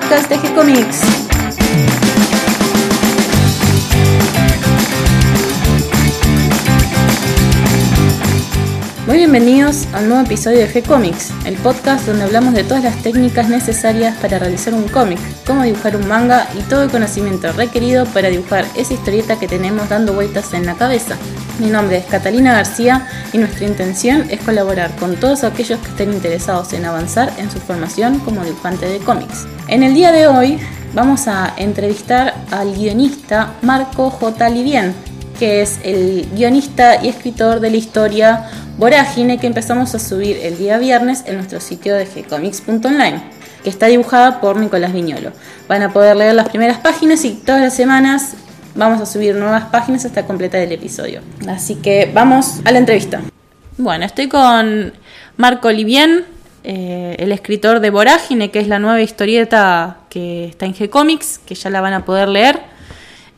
podcast de G-Comics. Muy bienvenidos al nuevo episodio de G-Comics, el podcast donde hablamos de todas las técnicas necesarias para realizar un cómic, cómo dibujar un manga y todo el conocimiento requerido para dibujar esa historieta que tenemos dando vueltas en la cabeza. Mi nombre es Catalina García y nuestra intención es colaborar con todos aquellos que estén interesados en avanzar en su formación como dibujante de cómics. En el día de hoy vamos a entrevistar al guionista Marco J. Livien, que es el guionista y escritor de la historia Vorágine que empezamos a subir el día viernes en nuestro sitio de gcomics.online, que está dibujada por Nicolás Viñolo. Van a poder leer las primeras páginas y todas las semanas vamos a subir nuevas páginas hasta completar el episodio. Así que vamos a la entrevista. Bueno, estoy con Marco Livien, eh, el escritor de Vorágine, que es la nueva historieta que está en G-Comics, que ya la van a poder leer.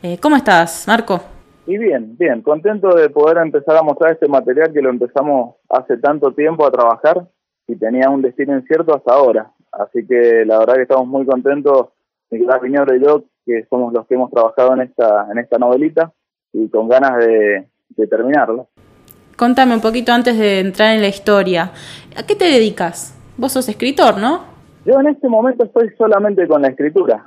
Eh, ¿Cómo estás, Marco? Y bien, bien, contento de poder empezar a mostrar este material que lo empezamos hace tanto tiempo a trabajar y tenía un destino incierto hasta ahora. Así que la verdad que estamos muy contentos, Nicolás Piñero y yo, que somos los que hemos trabajado en esta, en esta novelita y con ganas de, de terminarla. Contame un poquito antes de entrar en la historia. ¿A qué te dedicas? Vos sos escritor, ¿no? Yo en este momento estoy solamente con la escritura,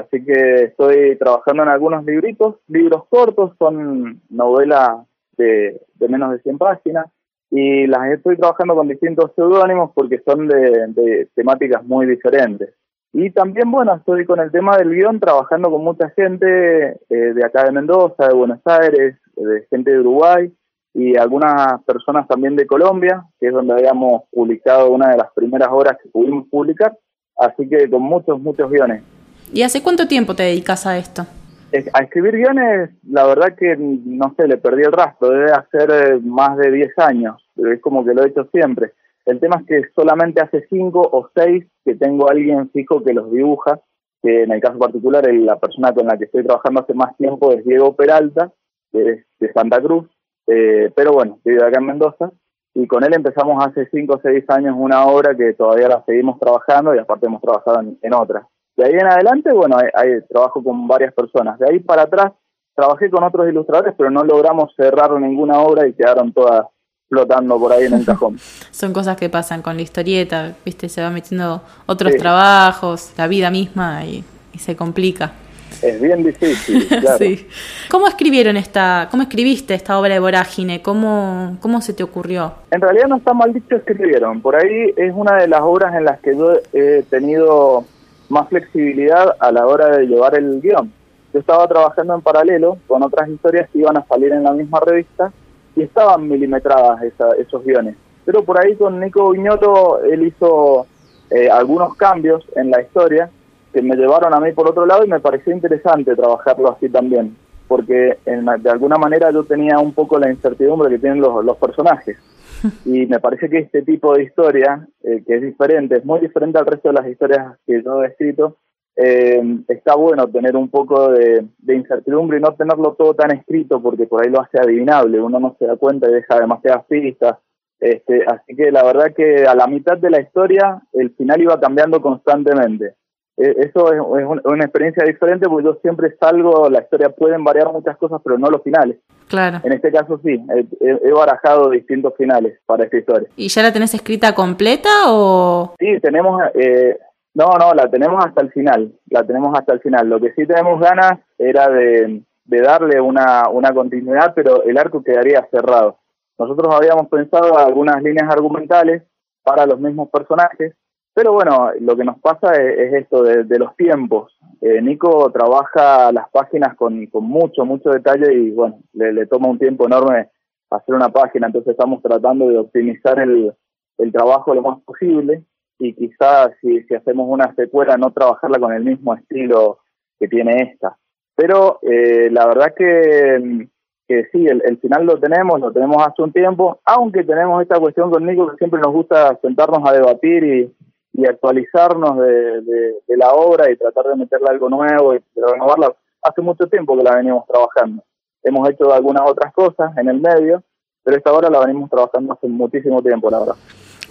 así que estoy trabajando en algunos libritos, libros cortos, son novelas de, menos de 100 páginas, y las estoy trabajando con distintos seudónimos porque son de, temáticas muy diferentes. Y también, bueno, estoy con el tema del guion, trabajando con mucha gente eh, de acá de Mendoza, de Buenos Aires, de gente de Uruguay, y algunas personas también de Colombia, que es donde habíamos publicado una de las primeras obras que pudimos publicar, así que con muchos, muchos guiones. ¿Y hace cuánto tiempo te dedicas a esto? A escribir guiones, la verdad que, no sé, le perdí el rastro, debe hacer eh, más de 10 años, pero es como que lo he hecho siempre. El tema es que solamente hace 5 o 6 que tengo alguien fijo que los dibuja, que en el caso particular la persona con la que estoy trabajando hace más tiempo es Diego Peralta, de Santa Cruz, eh, pero bueno, vive acá en Mendoza y con él empezamos hace 5 o 6 años una obra que todavía la seguimos trabajando y aparte hemos trabajado en, otras. De ahí en adelante, bueno, hay, trabajo con varias personas. De ahí para atrás trabajé con otros ilustradores, pero no logramos cerrar ninguna obra y quedaron todas flotando por ahí en el cajón. Son cosas que pasan con la historieta, viste, se va metiendo otros trabajos, la vida misma y se complica. Es bien difícil, claro. sí. ¿Cómo escribieron esta, cómo escribiste esta obra de Vorágine? ¿Cómo, ¿Cómo se te ocurrió? En realidad no está mal dicho escribieron. Por ahí es una de las obras en las que yo he tenido más flexibilidad a la hora de llevar el guion. Yo estaba trabajando en paralelo con otras historias que iban a salir en la misma revista y estaban milimetradas esos guiones. Pero por ahí con Nico Viñolo él hizo eh, algunos cambios en la historia que me llevaron a mí por otro lado y me pareció interesante trabajarlo así también, porque de alguna manera yo tenía un poco la incertidumbre que tienen los, los personajes. Y me parece que este tipo de historia, eh, que es diferente, es muy diferente al resto de las historias que yo he escrito, eh, está bueno tener un poco de, incertidumbre y no tenerlo todo tan escrito porque por ahí lo hace adivinable, uno no se da cuenta y deja demasiadas pistas. Este, así que la verdad que a la mitad de la historia el final iba cambiando constantemente. Eh, eso es, una experiencia diferente porque yo siempre salgo, la historia pueden variar muchas cosas, pero no los finales. Claro. En este caso sí, he, barajado distintos finales para esta historia. ¿Y ya la tenés escrita completa o...? Sí, tenemos... Eh, no, no, la tenemos hasta el final, la tenemos hasta el final. Lo que sí tenemos ganas era de, darle una, una continuidad, pero el arco quedaría cerrado. Nosotros habíamos pensado algunas líneas argumentales para los mismos personajes, pero bueno, lo que nos pasa es, esto de, los tiempos. Eh, Nico trabaja las páginas con, mucho, mucho detalle y bueno, le, toma un tiempo enorme hacer una página, entonces estamos tratando de optimizar el, el trabajo lo más posible y quizás si, si hacemos una secuela no trabajarla con el mismo estilo que tiene esta. Pero eh, la verdad que, sí, el, el, final lo tenemos, lo tenemos hace un tiempo, aunque tenemos esta cuestión con Nico que siempre nos gusta sentarnos a debatir y, y actualizarnos de, de, la obra y tratar de meterle algo nuevo y renovarla. Hace mucho tiempo que la venimos trabajando. Hemos hecho algunas otras cosas en el medio, pero esta obra la venimos trabajando hace muchísimo tiempo, la verdad.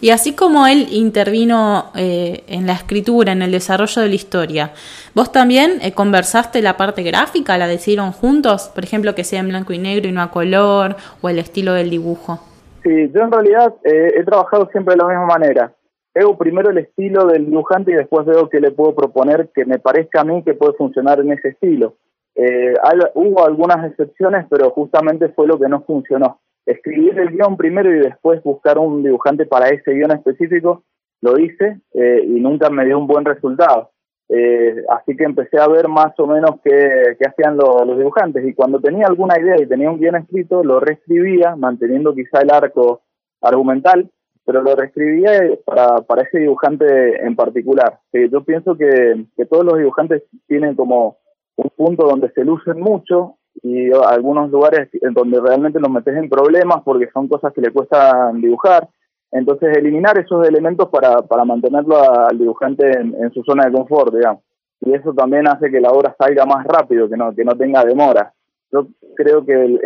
Y así como él intervino eh, en la escritura, en el desarrollo de la historia, ¿vos también eh, conversaste la parte gráfica? ¿La decidieron juntos? Por ejemplo, que sea en blanco y negro y no a color, o el estilo del dibujo. Sí, yo en realidad eh, he trabajado siempre de la misma manera. Veo primero el estilo del dibujante y después veo qué le puedo proponer que me parezca a mí que puede funcionar en ese estilo. Eh, hubo algunas excepciones, pero justamente fue lo que no funcionó. Escribir el guion primero y después buscar un dibujante para ese guion específico, lo hice eh, y nunca me dio un buen resultado. Eh, así que empecé a ver más o menos qué, hacían los dibujantes y cuando tenía alguna idea y tenía un guion escrito, lo reescribía, manteniendo quizá el arco argumental, pero lo reescribía para, para ese dibujante en particular. yo pienso que todos los dibujantes tienen como un punto donde se lucen mucho y algunos lugares en donde realmente los metes en problemas porque son cosas que le cuestan dibujar. Entonces, eliminar esos elementos para, para mantenerlo al dibujante en, su zona de confort, digamos. Y eso también hace que la obra salga más rápido, que no, que no tenga demora. Yo creo que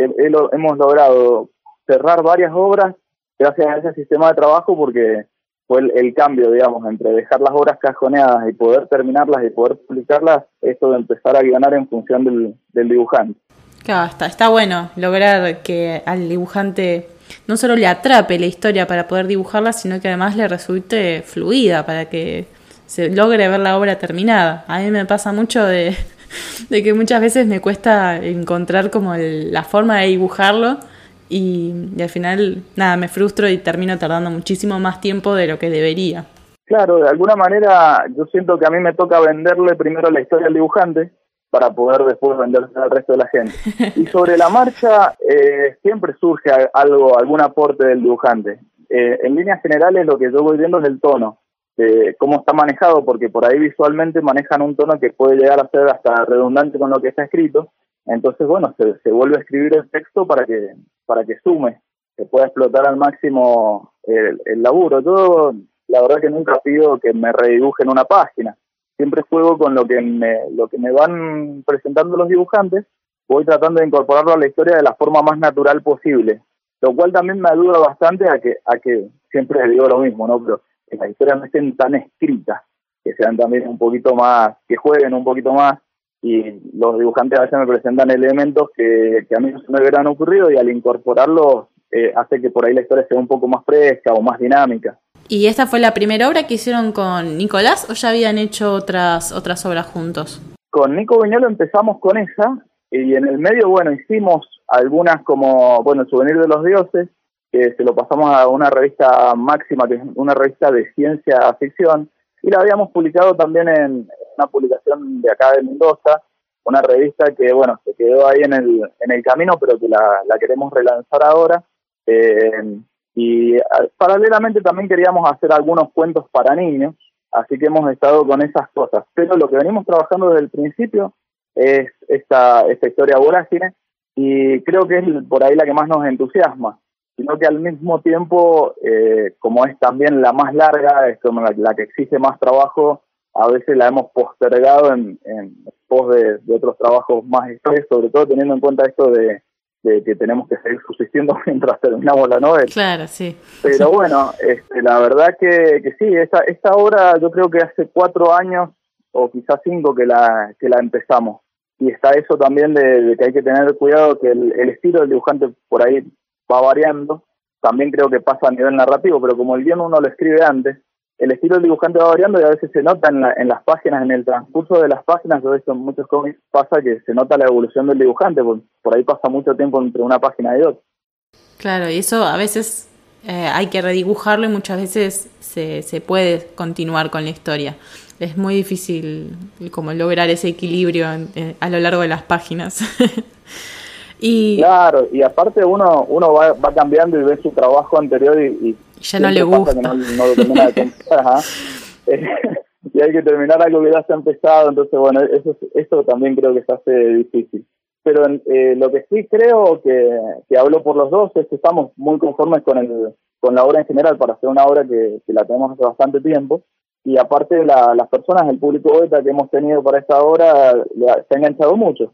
hemos logrado cerrar varias obras gracias a ese sistema de trabajo porque fue el, cambio, digamos, entre dejar las obras cajoneadas y poder terminarlas y poder publicarlas, esto de empezar a ganar en función del, del dibujante. Claro, está, está bueno lograr que al dibujante no solo le atrape la historia para poder dibujarla, sino que además le resulte fluida para que se logre ver la obra terminada. A mí me pasa mucho de, de que muchas veces me cuesta encontrar como la forma de dibujarlo y, al final, nada, me frustro y termino tardando muchísimo más tiempo de lo que debería. Claro, de alguna manera yo siento que a mí me toca venderle primero la historia al dibujante para poder después venderse al resto de la gente. Y sobre la marcha eh, siempre surge algo, algún aporte del dibujante. Eh, en líneas generales lo que yo voy viendo es el tono, cómo está manejado, porque por ahí visualmente manejan un tono que puede llegar a ser hasta redundante con lo que está escrito, entonces, bueno, se, se, vuelve a escribir el texto para que, para que sume, que pueda explotar al máximo el, el laburo. Yo, la verdad que nunca pido que me redibujen una página. Siempre juego con lo que me, lo que me van presentando los dibujantes, voy tratando de incorporarlo a la historia de la forma más natural posible, lo cual también me ayuda bastante a que, a que siempre digo lo mismo, ¿no? Pero que las historias no estén tan escritas, que sean también un poquito más, que jueguen un poquito más y los dibujantes a veces me presentan elementos que, a mí no se me hubieran ocurrido y al incorporarlos eh, hace que por ahí la historia sea un poco más fresca o más dinámica. ¿Y esta fue la primera obra que hicieron con Nicolás o ya habían hecho otras, otras obras juntos? Con Nico Viñolo empezamos con esa y en el medio, bueno, hicimos algunas como, bueno, el Souvenir de los Dioses, que se lo pasamos a una revista máxima, que es una revista de ciencia ficción, y la habíamos publicado también en una publicación de acá de Mendoza, una revista que, bueno, se quedó ahí en el, en el camino, pero que la, queremos relanzar ahora. Eh, y paralelamente también queríamos hacer algunos cuentos para niños, así que hemos estado con esas cosas. Pero lo que venimos trabajando desde el principio es esta, esta historia vorágine y creo que es por ahí la que más nos entusiasma sino que al mismo tiempo, eh, como es también la más larga, es como la, que exige más trabajo, a veces la hemos postergado en, pos de, otros trabajos más historias, sobre todo teniendo en cuenta esto de, que tenemos que seguir subsistiendo mientras terminamos la novela. Claro, sí. Pero bueno, este, la verdad que, que sí, esta, esta obra yo creo que hace cuatro años o quizás cinco que la, que la empezamos. Y está eso también de, que hay que tener cuidado que el, el estilo del dibujante por ahí va variando. También creo que pasa a nivel narrativo, pero como el guion uno lo escribe antes, el estilo del dibujante va variando y a veces se nota en, en las páginas, en el transcurso de las páginas, yo en muchos cómics pasa que se nota la evolución del dibujante, por, por ahí pasa mucho tiempo entre una página y otra. Claro, y eso a veces eh, hay que redibujarlo y muchas veces se, se puede continuar con la historia. Es muy difícil como lograr ese equilibrio a lo largo de las páginas. Y claro, y aparte uno uno va, va cambiando y ve su trabajo anterior y, ya no le gusta. no, de y hay que terminar algo que ya se ha empezado, entonces bueno, eso esto también creo que se hace difícil. Pero eh, lo que sí creo que, que hablo por los dos es que estamos muy conformes con el con la obra en general para hacer una obra que, que la tenemos hace bastante tiempo y aparte la, las personas, el público beta que hemos tenido para esta obra se ha enganchado mucho.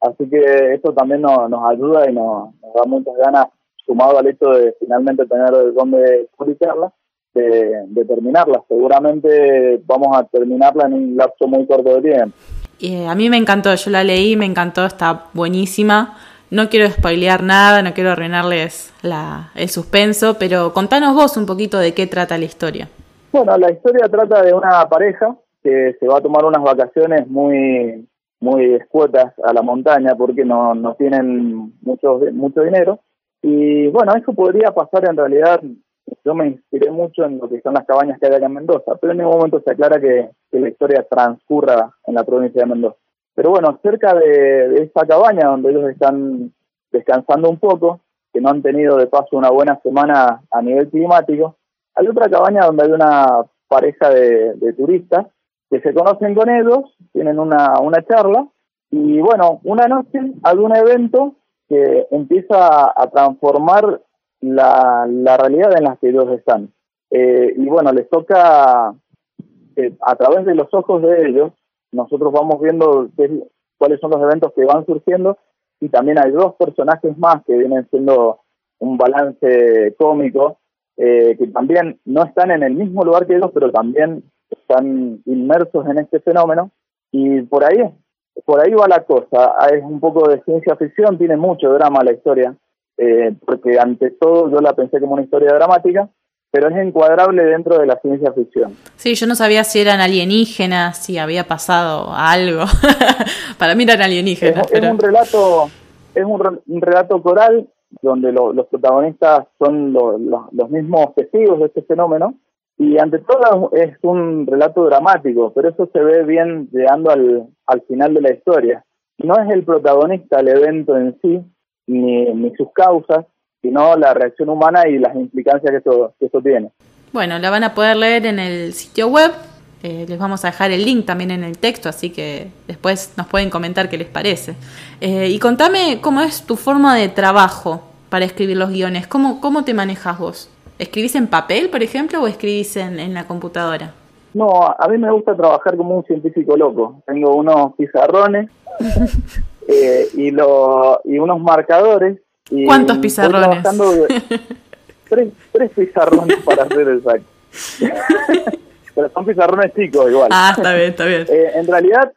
Así que eso también nos, nos ayuda y nos, da muchas ganas, sumado al hecho de finalmente tener dónde publicarla, de, terminarla. Seguramente vamos a terminarla en un lapso muy corto de tiempo. Eh, a mí me encantó, yo la leí, me encantó, está buenísima. No quiero spoilear nada, no quiero arruinarles la, el suspenso, pero contanos vos un poquito de qué trata la historia. Bueno, la historia trata de una pareja que se va a tomar unas vacaciones muy muy escuetas a la montaña porque no, no tienen mucho, mucho dinero. Y bueno, eso podría pasar en realidad yo me inspiré mucho en lo que son las cabañas que hay acá en Mendoza, pero en ningún momento se aclara que, la historia transcurra en la provincia de Mendoza. Pero bueno, cerca de, esa cabaña donde ellos están descansando un poco, que no han tenido de paso una buena semana a nivel climático, hay otra cabaña donde hay una pareja de, turistas que se conocen con ellos, tienen una, una charla, y bueno, una noche hay un evento que empieza a transformar la, realidad en la que ellos están. Eh, y bueno, les toca, eh, a través de los ojos de ellos, nosotros vamos viendo cuáles son los eventos que van surgiendo y también hay dos personajes más que vienen siendo un balance cómico, eh, que también no están en el mismo lugar que ellos, pero también están inmersos en este fenómeno. Y por ahí, por ahí va la cosa. Es un poco de ciencia ficción, tiene mucho drama la historia. Eh, porque ante todo yo la pensé como una historia dramática, pero es encuadrable dentro de la ciencia ficción. Sí, yo no sabía si eran alienígenas, si había pasado algo. Para mí eran alienígenas. Es, un relato, es un, relato coral donde los protagonistas son los mismos testigos de este fenómeno y ante todo es un relato dramático, pero eso se ve bien llegando al, al final de la historia. No es el protagonista el evento en sí, ni, sus causas, sino la reacción humana y las implicancias que eso, que tiene. Bueno, la van a poder leer en el sitio web. Eh, les vamos a dejar el link también en el texto, así que después nos pueden comentar qué les parece. Eh, y contame cómo es tu forma de trabajo para escribir los guiones. ¿Cómo, cómo te manejas vos? ¿Escribís en papel, por ejemplo, o escribís en, en la computadora? No, a mí me gusta trabajar como un científico loco. Tengo unos pizarrones eh, y, lo, y unos marcadores. Y ¿Cuántos pizarrones? tres, tres pizarrones para hacer exacto. Pero son pizarrones chicos igual. Ah, está bien, está bien. Eh, en realidad,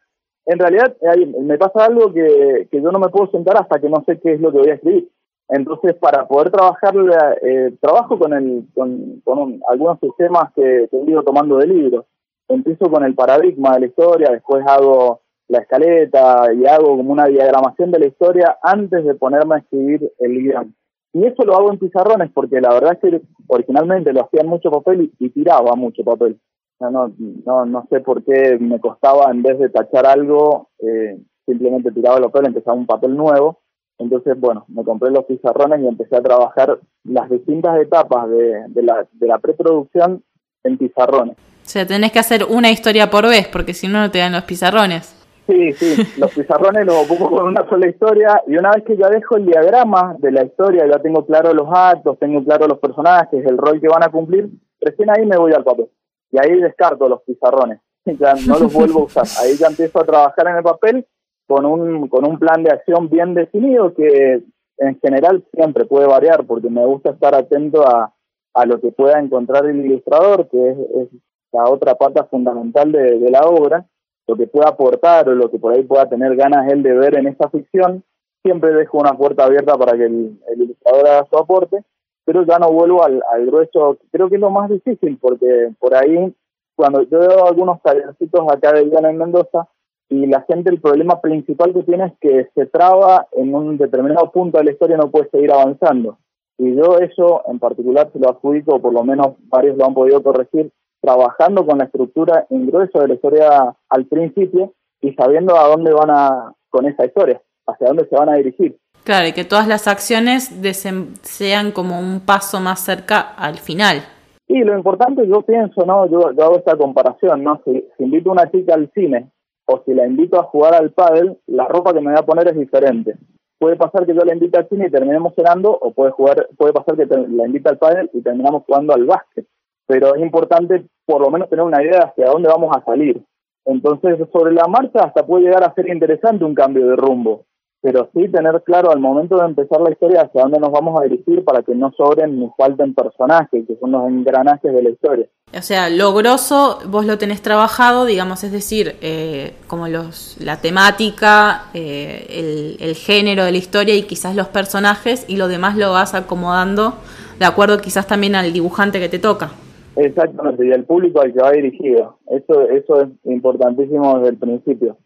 en realidad me pasa algo que, que yo no me puedo sentar hasta que no sé qué es lo que voy a escribir. Entonces, para poder trabajar, eh, trabajo con, el, con, con algunos sistemas que, he ido tomando de libros. Empiezo con el paradigma de la historia, después hago la escaleta y hago como una diagramación de la historia antes de ponerme a escribir el guion. Y eso lo hago en pizarrones porque la verdad es que originalmente lo hacía en mucho papel y, tiraba mucho papel. no, no, no sé por qué me costaba en vez de tachar algo, eh, simplemente tiraba el papel, empezaba un papel nuevo. Entonces, bueno, me compré los pizarrones y empecé a trabajar las distintas etapas de, de, la, de la preproducción en pizarrones. O sea, tenés que hacer una historia por vez, porque si no, no te dan los pizarrones. Sí, sí, los pizarrones los ocupo con una sola historia y una vez que ya dejo el diagrama de la historia, ya tengo claro los actos, tengo claro los personajes, el rol que van a cumplir, recién ahí me voy al papel y ahí descarto los pizarrones, ya no los vuelvo a usar, ahí ya empiezo a trabajar en el papel con un, con un plan de acción bien definido que en general siempre puede variar porque me gusta estar atento a, a lo que pueda encontrar el ilustrador, que es, la otra pata fundamental de, de la obra lo que pueda aportar o lo que por ahí pueda tener ganas él de ver en esta ficción, siempre dejo una puerta abierta para que el, ilustrador haga su aporte, pero ya no vuelvo al, al, grueso, creo que es lo más difícil, porque por ahí, cuando yo veo algunos tallercitos acá de Iván en Mendoza, y la gente el problema principal que tiene es que se traba en un determinado punto de la historia y no puede seguir avanzando. Y yo eso en particular se lo adjudico, o por lo menos varios lo han podido corregir, trabajando con la estructura en grueso de la historia al principio y sabiendo a dónde van a con esa historia, hacia dónde se van a dirigir. Claro, y que todas las acciones sean como un paso más cerca al final. Y lo importante, yo pienso, ¿no? Yo, hago esta comparación, ¿no? Si, invito a una chica al cine o si la invito a jugar al pádel, la ropa que me voy a poner es diferente. Puede pasar que yo la invite al cine y terminemos cenando, o puede jugar, puede pasar que la invite al pádel y terminamos jugando al básquet pero es importante por lo menos tener una idea hacia dónde vamos a salir. Entonces, sobre la marcha hasta puede llegar a ser interesante un cambio de rumbo, pero sí tener claro al momento de empezar la historia hacia dónde nos vamos a dirigir para que no sobren ni falten personajes, que son los engranajes de la historia. O sea, lo grosso vos lo tenés trabajado, digamos, es decir, eh, como los, la temática, eh, el, el género de la historia y quizás los personajes y lo demás lo vas acomodando de acuerdo quizás también al dibujante que te toca. Exactamente, y al público al que va dirigido. Eso, eso es importantísimo desde el principio.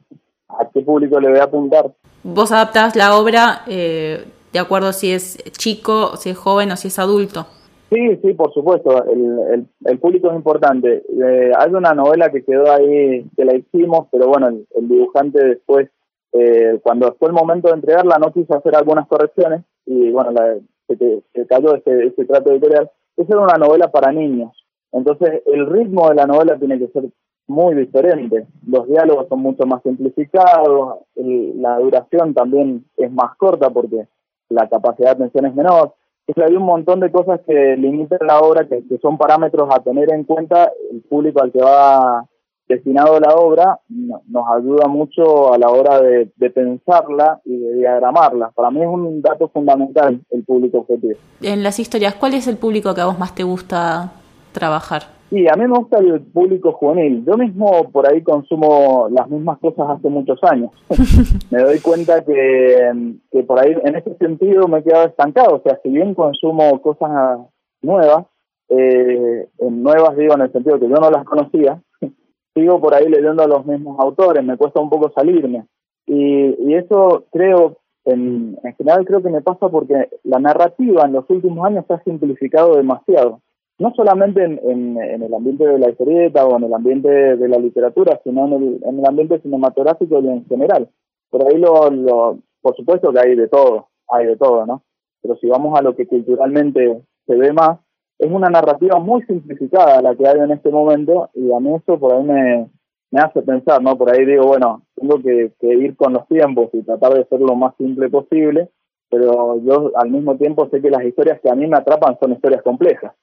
¿A qué público le voy a apuntar? Vos adaptás la obra eh, de acuerdo si es chico, si es joven o si es adulto. Sí, sí, por supuesto. El, el, público es importante. Eh, hay una novela que quedó ahí, que la hicimos, pero bueno, el, dibujante después, eh, cuando fue el momento de entregarla, no quiso hacer algunas correcciones y bueno, la, se, se cayó ese, ese trato editorial. Esa era una novela para niños. Entonces, el ritmo de la novela tiene que ser muy diferente. Los diálogos son mucho más simplificados, la duración también es más corta porque la capacidad de atención es menor. Entonces hay un montón de cosas que limitan la obra, que, son parámetros a tener en cuenta el público al que va destinado la obra, nos ayuda mucho a la hora de, de, pensarla y de diagramarla. Para mí es un dato fundamental el público objetivo. En las historias, ¿cuál es el público que a vos más te gusta trabajar? Sí, a mí me gusta el público juvenil. Yo mismo por ahí consumo las mismas cosas hace muchos años. me doy cuenta que, que por ahí en ese sentido me he quedado estancado. O sea, si bien consumo cosas nuevas, eh, nuevas digo en el sentido que yo no las conocía, sigo por ahí leyendo a los mismos autores, me cuesta un poco salirme. Y, y eso creo, en, en general creo que me pasa porque la narrativa en los últimos años se ha simplificado demasiado no solamente en, en, el ambiente de la historieta o en el ambiente de la literatura, sino en el, en el ambiente cinematográfico y en general. Por ahí, lo, lo, por supuesto que hay de todo, hay de todo, ¿no? Pero si vamos a lo que culturalmente se ve más, es una narrativa muy simplificada la que hay en este momento y a mí eso por ahí me, me hace pensar, ¿no? Por ahí digo, bueno, tengo que, que ir con los tiempos y tratar de ser lo más simple posible, pero yo al mismo tiempo sé que las historias que a mí me atrapan son historias complejas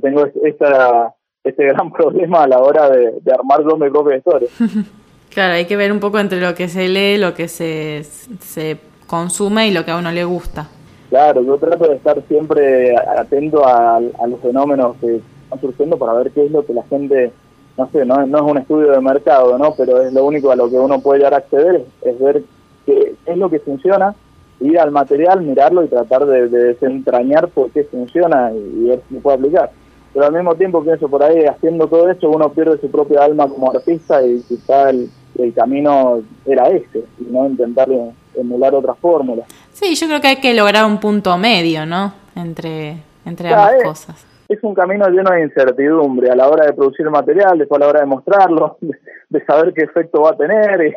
tengo esta, este gran problema a la hora de, armar yo mi propia historia. claro, hay que ver un poco entre lo que se lee, lo que se, se consume y lo que a uno le gusta. Claro, yo trato de estar siempre atento a, los fenómenos que están surgiendo para ver qué es lo que la gente, no sé, no, no es un estudio de mercado, ¿no? Pero es lo único a lo que uno puede llegar a acceder, es ver qué es lo que funciona ir al material, mirarlo y tratar de, desentrañar por qué funciona y, ver si puede aplicar. Pero al mismo tiempo pienso por ahí, haciendo todo eso, uno pierde su propia alma como artista y quizá el, camino era ese, y no intentar emular otras fórmulas. Sí, yo creo que hay que lograr un punto medio, ¿no? Entre, entre ambas cosas. Es un camino lleno de incertidumbre a la hora de producir material, después a la hora de mostrarlo, de, saber qué efecto va a tener. Y,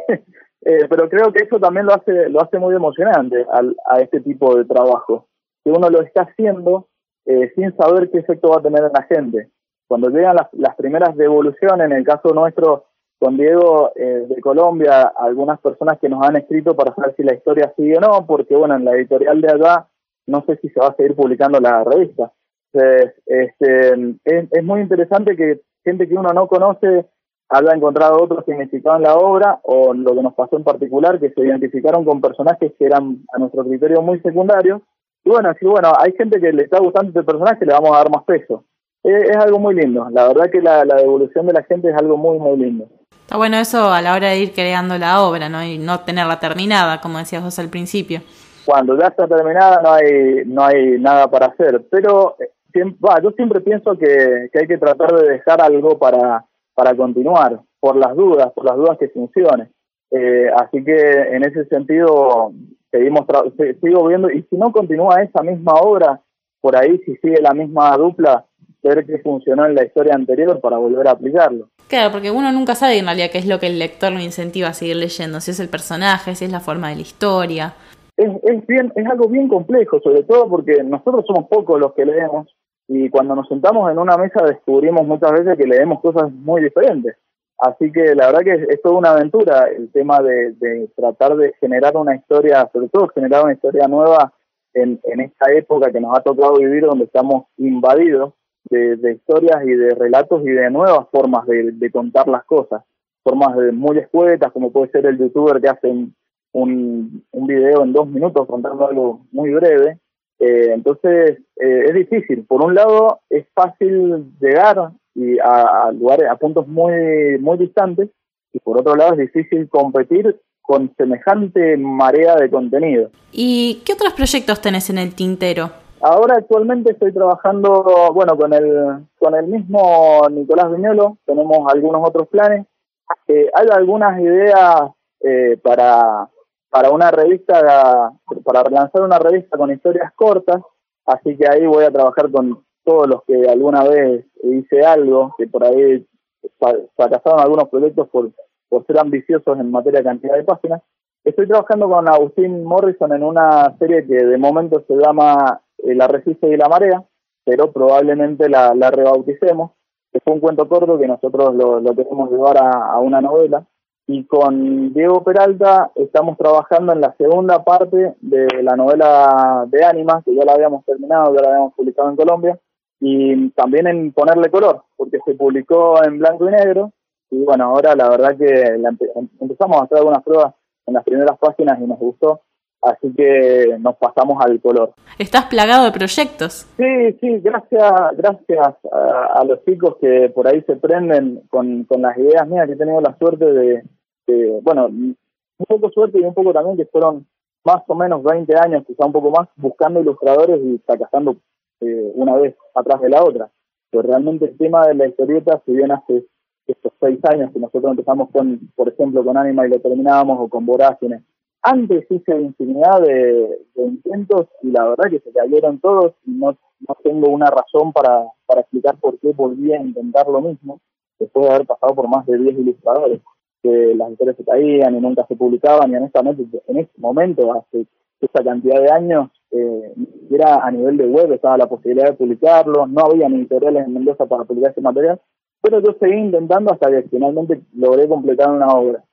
eh, pero creo que eso también lo hace, lo hace muy emocionante al, a este tipo de trabajo, que uno lo está haciendo eh, sin saber qué efecto va a tener en la gente. Cuando llegan las, las primeras devoluciones, en el caso nuestro con Diego eh, de Colombia, algunas personas que nos han escrito para saber si la historia sigue o no, porque bueno, en la editorial de allá no sé si se va a seguir publicando la revista. Entonces, este, es, es muy interesante que gente que uno no conoce haya encontrado otro significado en la obra o lo que nos pasó en particular, que se identificaron con personajes que eran a nuestro criterio muy secundarios. Y bueno, así bueno, hay gente que le está gustando este personaje, le vamos a dar más peso. Es, algo muy lindo. La verdad que la, devolución de la gente es algo muy, muy lindo. Está bueno eso a la hora de ir creando la obra, ¿no? Y no tenerla terminada, como decías vos al principio. Cuando ya está terminada no hay, no hay nada para hacer. Pero eh, yo siempre pienso que, que hay que tratar de dejar algo para para continuar, por las dudas, por las dudas que funcione. Eh, así que en ese sentido seguimos sigo viendo y si no continúa esa misma obra por ahí si sigue la misma dupla ver qué funcionó en la historia anterior para volver a aplicarlo. Claro, porque uno nunca sabe en realidad qué es lo que el lector lo incentiva a seguir leyendo, si es el personaje, si es la forma de la historia. Es, es, bien, es algo bien complejo, sobre todo porque nosotros somos pocos los que leemos y cuando nos sentamos en una mesa descubrimos muchas veces que leemos cosas muy diferentes. Así que la verdad que es, toda una aventura el tema de, tratar de generar una historia, sobre todo generar una historia nueva en, en esta época que nos ha tocado vivir donde estamos invadidos de, historias y de relatos y de nuevas formas de, contar las cosas, formas de muy escuetas como puede ser el youtuber que hace un, un video en dos minutos contando algo muy breve. Eh, entonces eh, es difícil. Por un lado es fácil llegar y a, lugares, a puntos muy muy distantes y por otro lado es difícil competir con semejante marea de contenido. ¿Y qué otros proyectos tenés en el tintero? Ahora actualmente estoy trabajando, bueno, con el con el mismo Nicolás Viñolo, tenemos algunos otros planes. Eh, hay algunas ideas eh, para, para una revista, para relanzar una revista con historias cortas, así que ahí voy a trabajar con todos los que alguna vez hice algo, que por ahí fracasaron algunos proyectos por, ser ambiciosos en materia de cantidad de páginas. Estoy trabajando con Agustín Morrison en una serie que de momento se llama El arrecife y la marea, pero probablemente la, la rebauticemos, que fue un cuento corto que nosotros lo, queremos llevar a una novela. Y con Diego Peralta estamos trabajando en la segunda parte de la novela de Ánimas, que ya la habíamos terminado, ya la habíamos publicado en Colombia, y también en ponerle color, porque se publicó en blanco y negro, y bueno, ahora la verdad que empezamos a hacer algunas pruebas en las primeras páginas y nos gustó, así que nos pasamos al color. ¿Estás plagado de proyectos? Sí, sí, gracias, gracias a, los chicos que por ahí se prenden con, con las ideas mías, que he tenido la suerte de, bueno, un poco suerte y un poco también que fueron más o menos 20 años, quizá un poco más, buscando ilustradores y fracasando eh, una vez atrás de la otra. Pero realmente el tema de la historieta, si bien hace estos seis años que nosotros empezamos con, por ejemplo, con Anima y lo terminábamos, o con Vorágine, antes hice infinidad de, intentos y la verdad que se cayeron todos y no, no tengo una razón para, para explicar por qué volví a intentar lo mismo después de haber pasado por más de 10 ilustradores que las historias se caían y nunca se publicaban y honestamente en ese momento, hace esa cantidad de años, eh, era a nivel de web, estaba la posibilidad de publicarlo, no había ni editoriales en Mendoza para publicar ese material, pero yo seguí intentando hasta que finalmente logré completar una obra.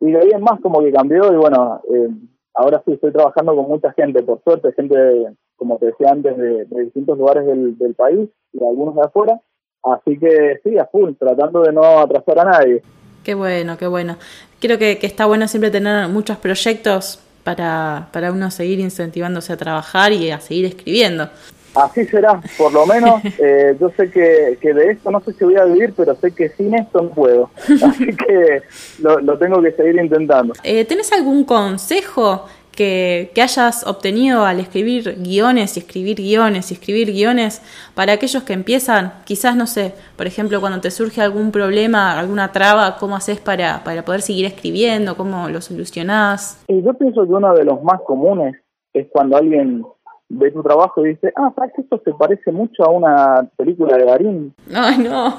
Y de ahí en más como que cambió y bueno, eh, ahora sí estoy trabajando con mucha gente, por suerte, gente, como te decía antes, de, distintos lugares del, del país y algunos de afuera, así que sí, a full, tratando de no atrasar a nadie. Qué bueno, qué bueno. Creo que, está bueno siempre tener muchos proyectos para, para uno seguir incentivándose a trabajar y a seguir escribiendo. Así será, por lo menos eh, yo sé que, que, de esto no sé si voy a vivir, pero sé que sin esto no puedo. Así que lo, lo tengo que seguir intentando. Eh, ¿Tenés algún consejo que, hayas obtenido al escribir guiones y escribir guiones y escribir guiones para aquellos que empiezan, quizás, no sé, por ejemplo, cuando te surge algún problema, alguna traba, ¿cómo haces para, para poder seguir escribiendo? ¿Cómo lo solucionás? yo pienso que uno de los más comunes es cuando alguien ve tu trabajo y dice, ah, ¿sabes que esto se parece mucho a una película de Darín? Ay, no.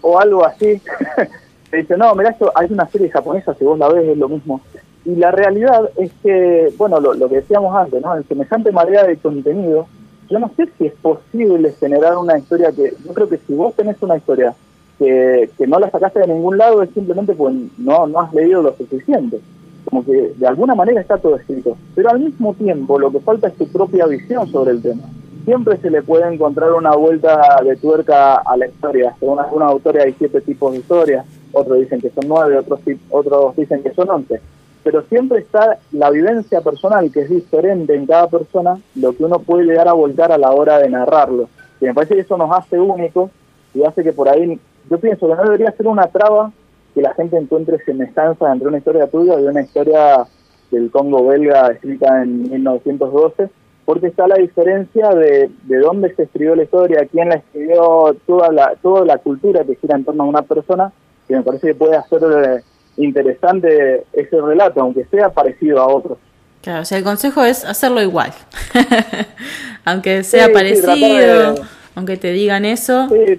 o algo así. Te dice, no, mira, esto hay una serie japonesa, si vos la ves es lo mismo. Y la realidad es que, bueno, lo, que decíamos antes, ¿no? En semejante marea de contenido, yo no sé si es posible generar una historia que, yo creo que si vos tenés una historia que, que no la sacaste de ningún lado es simplemente porque no, no has leído lo suficiente. Como que de alguna manera está todo escrito. Pero al mismo tiempo lo que falta es tu propia visión sobre el tema. Siempre se le puede encontrar una vuelta de tuerca a la historia. Según algunos autores hay siete tipos de historias, otros dicen que son nueve, otros, otros dicen que son once pero siempre está la vivencia personal, que es diferente en cada persona, lo que uno puede llegar a volcar a la hora de narrarlo. Y me parece que eso nos hace únicos y hace que por ahí, yo pienso que no debería ser una traba que la gente encuentre semejanza entre una historia tuya y una historia del Congo belga escrita en 1912, porque está la diferencia de, de dónde se escribió la historia, quién la escribió, toda la, toda la cultura que gira en torno a una persona, que me parece que puede hacer interesante ese relato, aunque sea parecido a otros. Claro, o sea, el consejo es hacerlo igual. aunque sea parecido, aunque te digan eso. Sí,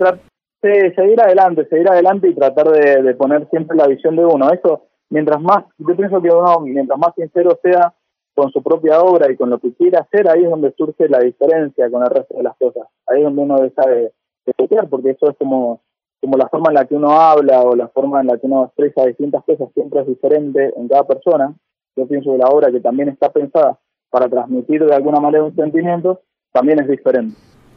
seguir adelante, seguir adelante y tratar de, poner siempre la visión de uno. Eso, mientras más, yo pienso que uno, mientras más sincero sea con su propia obra y con lo que quiere hacer, ahí es donde surge la diferencia con el resto de las cosas. Ahí es donde uno deja de, de porque eso es como como la forma en la que uno habla o la forma en la que uno expresa distintas cosas siempre es diferente en cada persona, yo pienso que la obra que también está pensada para transmitir de alguna manera un sentimiento, también es diferente.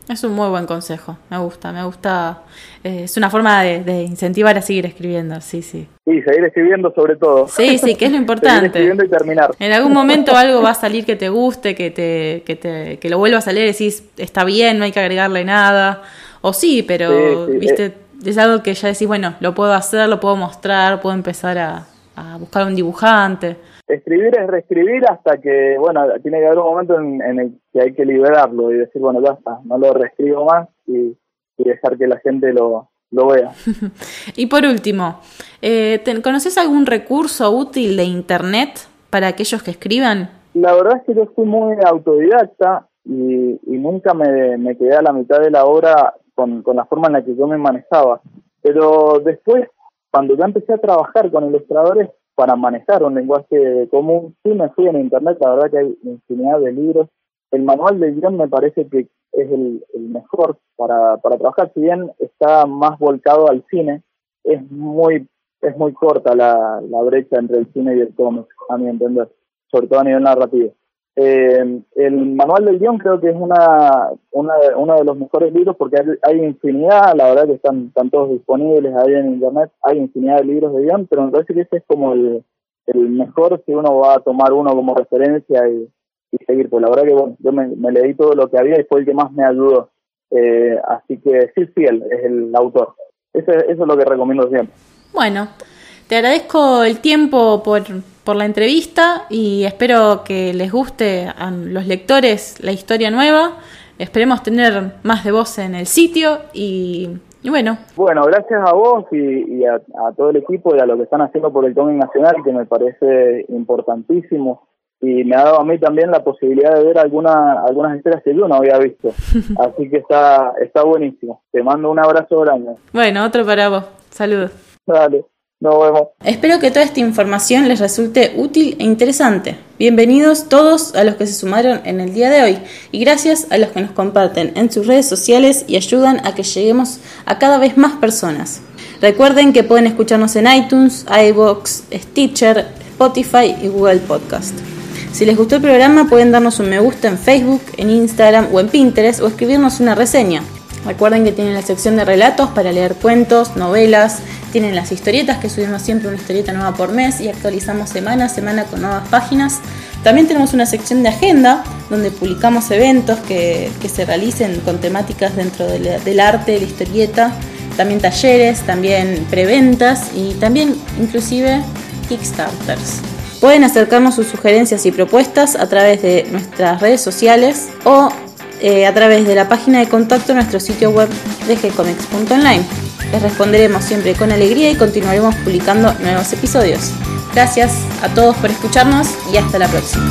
Es un muy buen consejo, me gusta, me gusta. Eh, es una forma de, incentivar a seguir escribiendo, sí, sí. Sí, seguir escribiendo sobre todo. Sí, sí, que es lo importante. seguir escribiendo y terminar. En algún momento algo va a salir que te guste, que te, que te, que lo vuelvas a leer y decís, está bien, no hay que agregarle nada. O sí, pero, viste, eh. Es algo que ya decís, bueno, lo puedo hacer, lo puedo mostrar, puedo empezar a, a buscar un dibujante escribir es reescribir hasta que, bueno, tiene que haber un momento en, el que hay que liberarlo y decir, bueno, ya está, no lo reescribo más y, dejar que la gente lo, lo vea. y por último, eh, ¿conoces algún recurso útil de Internet para aquellos que escriban? La verdad es que yo fui muy autodidacta y, nunca me, me, quedé a la mitad de la obra con, con la forma en la que yo me manejaba. Pero después, cuando ya empecé a trabajar con ilustradores, para manejar un lenguaje común. Sí me fui en internet, la verdad que hay infinidad de libros. El manual de guion me parece que es el, mejor para, para trabajar, si bien está más volcado al cine, es muy es muy corta la, la brecha entre el cine y el cómic, a mi entender, sobre todo a nivel narrativo. Eh, el manual del guion creo que es una, una uno de los mejores libros porque hay, infinidad, la verdad que están, están, todos disponibles ahí en internet, hay infinidad de libros de guion, pero me parece que ese es como el, el mejor si uno va a tomar uno como referencia y, seguir, pues la verdad que bueno, yo me, leí todo lo que había y fue el que más me ayudó, eh, así que sí, Fiel es el autor, eso, eso es lo que recomiendo siempre. Bueno, te agradezco el tiempo por por la entrevista y espero que les guste a los lectores la historia nueva. Esperemos tener más de voz en el sitio y, bueno. Bueno, gracias a vos y, a, todo el equipo y a lo que están haciendo por el cómic nacional, que me parece importantísimo. Y me ha dado a mí también la posibilidad de ver alguna, algunas historias que yo no había visto. Así que está, está buenísimo. Te mando un abrazo grande. Bueno, otro para vos. Saludos. Dale. Espero que toda esta información les resulte útil e interesante. Bienvenidos todos a los que se sumaron en el día de hoy y gracias a los que nos comparten en sus redes sociales y ayudan a que lleguemos a cada vez más personas. Recuerden que pueden escucharnos en iTunes, iBox, Stitcher, Spotify y Google Podcast. Si les gustó el programa pueden darnos un me gusta en Facebook, en Instagram o en Pinterest o escribirnos una reseña. Recuerden que tienen la sección de relatos para leer cuentos, novelas, tienen las historietas que subimos siempre una historieta nueva por mes y actualizamos semana a semana con nuevas páginas. También tenemos una sección de agenda donde publicamos eventos que, se realicen con temáticas dentro del arte, de la historieta, también talleres, también preventas y también inclusive Kickstarters. Pueden acercarnos sus sugerencias y propuestas a través de nuestras redes sociales o eh, a través de la página de contacto en nuestro sitio web de gcomics.online. Les responderemos siempre con alegría y continuaremos publicando nuevos episodios. Gracias a todos por escucharnos y hasta la próxima.